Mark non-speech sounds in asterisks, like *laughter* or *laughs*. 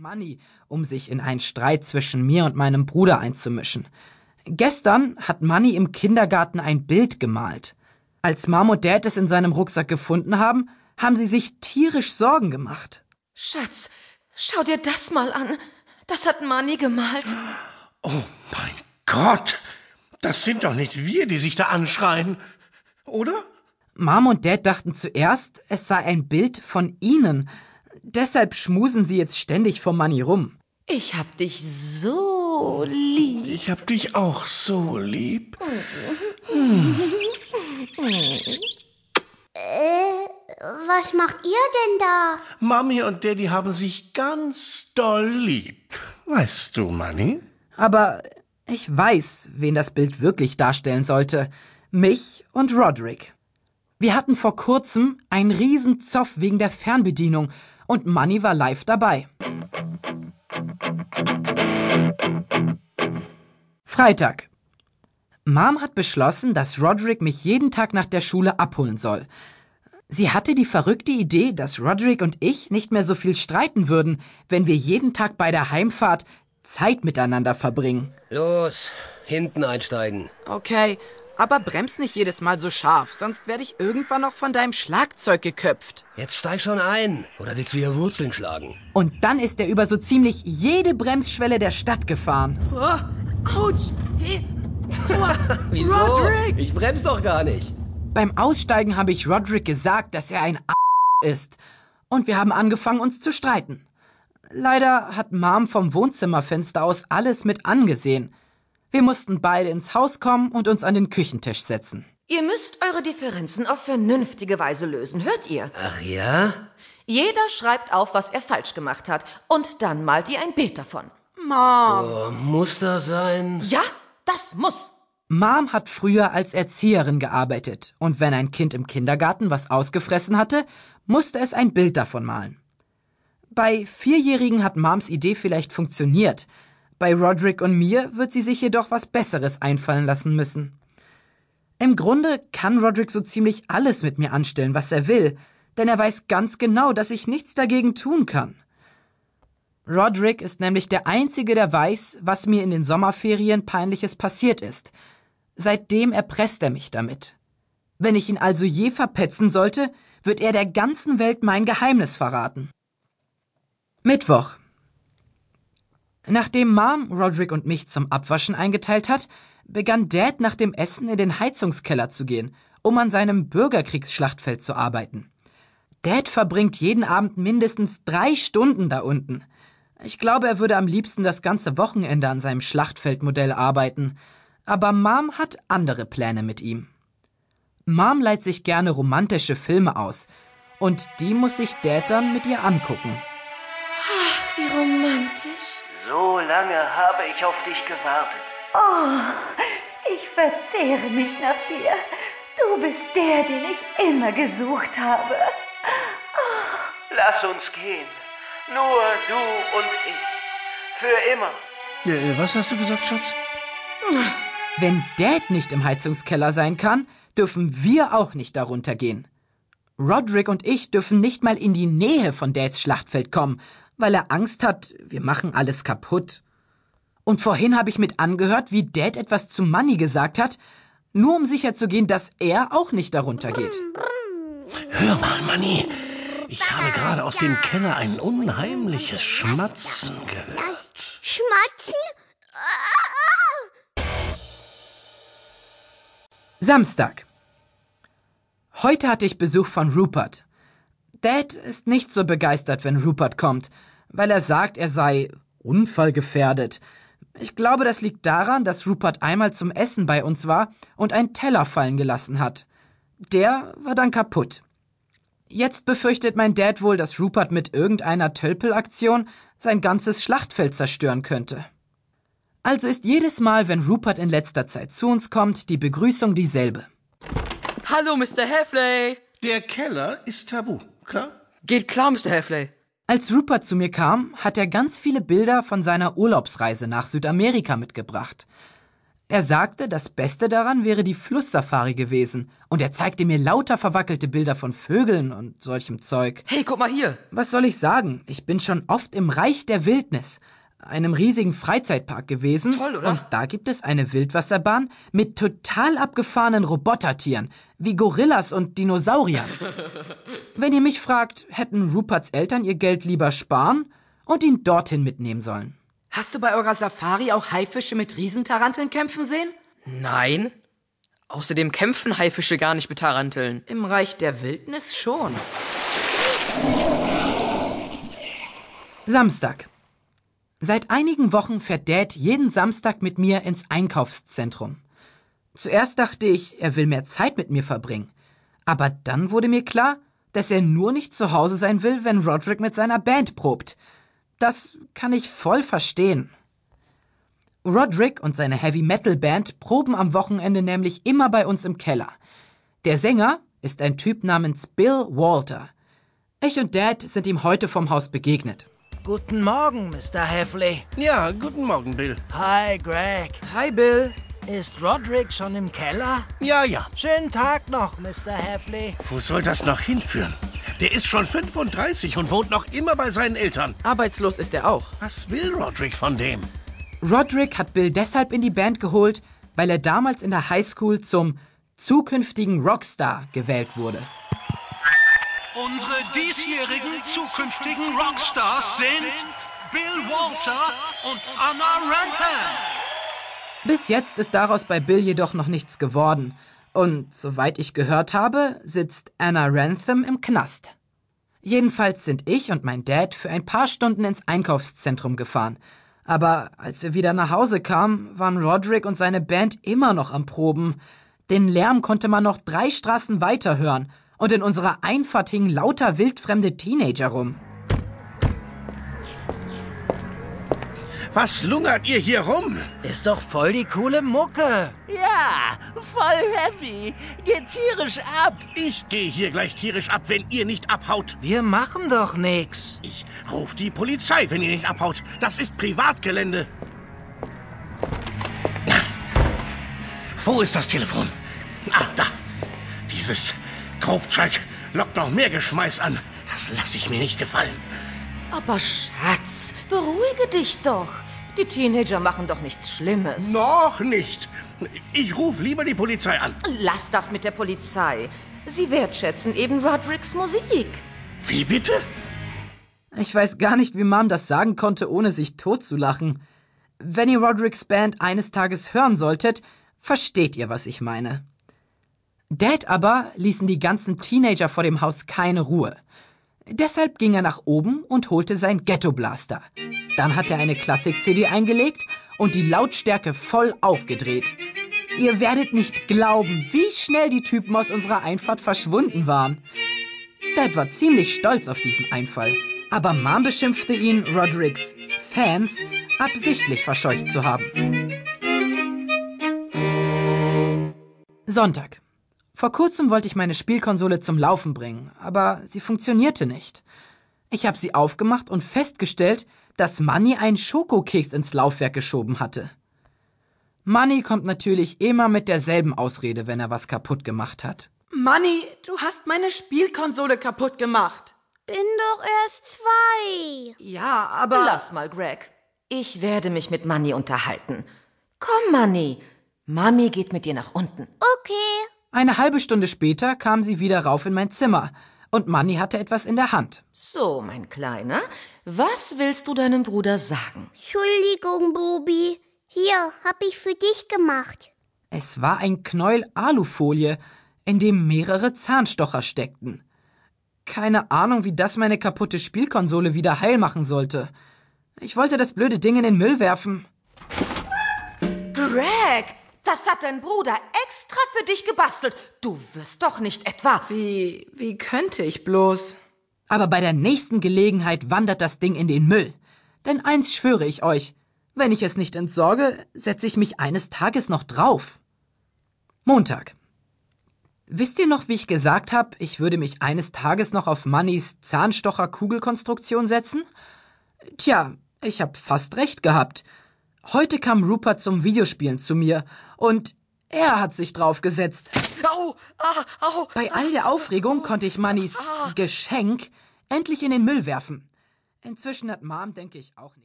Money, um sich in einen Streit zwischen mir und meinem Bruder einzumischen. Gestern hat Money im Kindergarten ein Bild gemalt. Als Mom und Dad es in seinem Rucksack gefunden haben, haben sie sich tierisch Sorgen gemacht. Schatz, schau dir das mal an. Das hat Manny gemalt. Oh mein Gott! Das sind doch nicht wir, die sich da anschreien. Oder? Mom und Dad dachten zuerst, es sei ein Bild von ihnen. Deshalb schmusen sie jetzt ständig vor Money rum. Ich hab dich so lieb. Ich hab dich auch so lieb. *laughs* Äh, was macht ihr denn da? Mami und Daddy haben sich ganz doll lieb. Weißt du, Manny? Aber ich weiß, wen das Bild wirklich darstellen sollte. Mich und Roderick. Wir hatten vor kurzem einen Riesenzoff wegen der Fernbedienung und Money war live dabei. Freitag. Mom hat beschlossen, dass Roderick mich jeden Tag nach der Schule abholen soll. Sie hatte die verrückte Idee, dass Roderick und ich nicht mehr so viel streiten würden, wenn wir jeden Tag bei der Heimfahrt Zeit miteinander verbringen. Los, hinten einsteigen. Okay, aber bremst nicht jedes Mal so scharf, sonst werde ich irgendwann noch von deinem Schlagzeug geköpft. Jetzt steig schon ein. Oder willst du hier Wurzeln schlagen? Und dann ist er über so ziemlich jede Bremsschwelle der Stadt gefahren. Oh, Autsch! Hey. *laughs* Wieso? Roderick! Ich bremse doch gar nicht. Beim Aussteigen habe ich Roderick gesagt, dass er ein A ist. Und wir haben angefangen, uns zu streiten. Leider hat Mom vom Wohnzimmerfenster aus alles mit angesehen. Wir mussten beide ins Haus kommen und uns an den Küchentisch setzen. Ihr müsst eure Differenzen auf vernünftige Weise lösen, hört ihr? Ach ja? Jeder schreibt auf, was er falsch gemacht hat, und dann malt ihr ein Bild davon. Oh, muss das sein? Ja, das muss. Mom hat früher als Erzieherin gearbeitet und wenn ein Kind im Kindergarten was ausgefressen hatte, musste es ein Bild davon malen. Bei Vierjährigen hat Moms Idee vielleicht funktioniert. Bei Roderick und mir wird sie sich jedoch was Besseres einfallen lassen müssen. Im Grunde kann Roderick so ziemlich alles mit mir anstellen, was er will, denn er weiß ganz genau, dass ich nichts dagegen tun kann. Roderick ist nämlich der Einzige, der weiß, was mir in den Sommerferien peinliches passiert ist. Seitdem erpresst er mich damit. Wenn ich ihn also je verpetzen sollte, wird er der ganzen Welt mein Geheimnis verraten. Mittwoch. Nachdem Mom Roderick und mich zum Abwaschen eingeteilt hat, begann Dad nach dem Essen in den Heizungskeller zu gehen, um an seinem Bürgerkriegsschlachtfeld zu arbeiten. Dad verbringt jeden Abend mindestens drei Stunden da unten. Ich glaube, er würde am liebsten das ganze Wochenende an seinem Schlachtfeldmodell arbeiten. Aber Mom hat andere Pläne mit ihm. Mom leiht sich gerne romantische Filme aus. Und die muss sich Dad dann mit ihr angucken. Wie romantisch. So lange habe ich auf dich gewartet. Oh, ich verzehre mich nach dir. Du bist der, den ich immer gesucht habe. Lass uns gehen. Nur du und ich. Für immer. Äh, was hast du gesagt, Schatz? Wenn Dad nicht im Heizungskeller sein kann, dürfen wir auch nicht darunter gehen. Roderick und ich dürfen nicht mal in die Nähe von Dads Schlachtfeld kommen, weil er Angst hat, wir machen alles kaputt. Und vorhin habe ich mit angehört, wie Dad etwas zu Manny gesagt hat, nur um sicherzugehen, dass er auch nicht darunter geht. Hör mal, Manny. Ich habe gerade aus dem Keller ein unheimliches Schmatzen gehört. Schmatzen? Samstag. Heute hatte ich Besuch von Rupert. Dad ist nicht so begeistert, wenn Rupert kommt, weil er sagt, er sei unfallgefährdet. Ich glaube, das liegt daran, dass Rupert einmal zum Essen bei uns war und einen Teller fallen gelassen hat. Der war dann kaputt. Jetzt befürchtet mein Dad wohl, dass Rupert mit irgendeiner Tölpelaktion sein ganzes Schlachtfeld zerstören könnte. Also ist jedes Mal, wenn Rupert in letzter Zeit zu uns kommt, die Begrüßung dieselbe. Hallo, Mr. Heffley. Der Keller ist tabu, klar? Geht klar, Mr. Heffley. Als Rupert zu mir kam, hat er ganz viele Bilder von seiner Urlaubsreise nach Südamerika mitgebracht. Er sagte, das Beste daran wäre die Flusssafari gewesen, und er zeigte mir lauter verwackelte Bilder von Vögeln und solchem Zeug. Hey, guck mal hier. Was soll ich sagen? Ich bin schon oft im Reich der Wildnis, einem riesigen Freizeitpark gewesen. Toll, oder? Und da gibt es eine Wildwasserbahn mit total abgefahrenen Robotertieren, wie Gorillas und Dinosauriern. *laughs* Wenn ihr mich fragt, hätten Ruperts Eltern ihr Geld lieber sparen und ihn dorthin mitnehmen sollen. Hast du bei eurer Safari auch Haifische mit Riesentaranteln kämpfen sehen? Nein. Außerdem kämpfen Haifische gar nicht mit Taranteln. Im Reich der Wildnis schon. Samstag. Seit einigen Wochen fährt Dad jeden Samstag mit mir ins Einkaufszentrum. Zuerst dachte ich, er will mehr Zeit mit mir verbringen. Aber dann wurde mir klar, dass er nur nicht zu Hause sein will, wenn Roderick mit seiner Band probt. Das kann ich voll verstehen. Roderick und seine Heavy Metal Band proben am Wochenende nämlich immer bei uns im Keller. Der Sänger ist ein Typ namens Bill Walter. Ich und Dad sind ihm heute vom Haus begegnet. Guten Morgen, Mr. Heffley. Ja, guten Morgen, Bill. Hi, Greg. Hi, Bill. Ist Roderick schon im Keller? Ja, ja. Schönen Tag noch, Mr. Heffley. Wo soll das noch hinführen? Der ist schon 35 und wohnt noch immer bei seinen Eltern. Arbeitslos ist er auch. Was will Roderick von dem? Roderick hat Bill deshalb in die Band geholt, weil er damals in der Highschool zum zukünftigen Rockstar gewählt wurde. Unsere diesjährigen zukünftigen Rockstars sind Bill Walter und Anna Rantham. Bis jetzt ist daraus bei Bill jedoch noch nichts geworden. Und soweit ich gehört habe, sitzt Anna Rantham im Knast. Jedenfalls sind ich und mein Dad für ein paar Stunden ins Einkaufszentrum gefahren. Aber als wir wieder nach Hause kamen, waren Roderick und seine Band immer noch am Proben. Den Lärm konnte man noch drei Straßen weiter hören. Und in unserer Einfahrt hingen lauter wildfremde Teenager rum. Was lungert ihr hier rum? Ist doch voll die coole Mucke. Ja, voll heavy. Geht tierisch ab. Ich gehe hier gleich tierisch ab, wenn ihr nicht abhaut. Wir machen doch nix. Ich ruf die Polizei, wenn ihr nicht abhaut. Das ist Privatgelände. Wo ist das Telefon? Ah, da. Dieses Grobzeug lockt noch mehr Geschmeiß an. Das lasse ich mir nicht gefallen. Aber Schatz, beruhige dich doch. Die Teenager machen doch nichts Schlimmes. Noch nicht. Ich rufe lieber die Polizei an. Lass das mit der Polizei. Sie wertschätzen eben Rodericks Musik. Wie bitte? Ich weiß gar nicht, wie Mom das sagen konnte, ohne sich totzulachen. Wenn ihr Rodericks Band eines Tages hören solltet, versteht ihr, was ich meine. Dad aber ließen die ganzen Teenager vor dem Haus keine Ruhe. Deshalb ging er nach oben und holte sein Ghetto Blaster. Dann hat er eine Klassik-CD eingelegt und die Lautstärke voll aufgedreht. Ihr werdet nicht glauben, wie schnell die Typen aus unserer Einfahrt verschwunden waren. Dad war ziemlich stolz auf diesen Einfall, aber Mom beschimpfte ihn, Rodericks Fans, absichtlich verscheucht zu haben. Sonntag. Vor kurzem wollte ich meine Spielkonsole zum Laufen bringen, aber sie funktionierte nicht. Ich habe sie aufgemacht und festgestellt, dass Manny einen Schokokeks ins Laufwerk geschoben hatte. Manny kommt natürlich immer mit derselben Ausrede, wenn er was kaputt gemacht hat. Manny, du hast meine Spielkonsole kaputt gemacht. Bin doch erst zwei. Ja, aber. Lass mal, Greg. Ich werde mich mit Manny unterhalten. Komm, Manny. Mami geht mit dir nach unten. Okay. Eine halbe Stunde später kam sie wieder rauf in mein Zimmer und Manny hatte etwas in der Hand. So, mein Kleiner, was willst du deinem Bruder sagen? Entschuldigung, Bubi. Hier, hab ich für dich gemacht. Es war ein Knäuel Alufolie, in dem mehrere Zahnstocher steckten. Keine Ahnung, wie das meine kaputte Spielkonsole wieder heil machen sollte. Ich wollte das blöde Ding in den Müll werfen. Greg, das hat dein Bruder extra für dich gebastelt. Du wirst doch nicht etwa. Wie, wie könnte ich bloß? Aber bei der nächsten Gelegenheit wandert das Ding in den Müll. Denn eins schwöre ich euch, wenn ich es nicht entsorge, setze ich mich eines Tages noch drauf. Montag. Wisst ihr noch, wie ich gesagt habe, ich würde mich eines Tages noch auf Mannys Zahnstocher-Kugelkonstruktion setzen? Tja, ich hab fast recht gehabt. Heute kam Rupert zum Videospielen zu mir und er hat sich draufgesetzt. Au, ah, au. Bei all der Aufregung konnte ich Mannys Geschenk endlich in den Müll werfen. Inzwischen hat Mom, denke ich, auch nicht.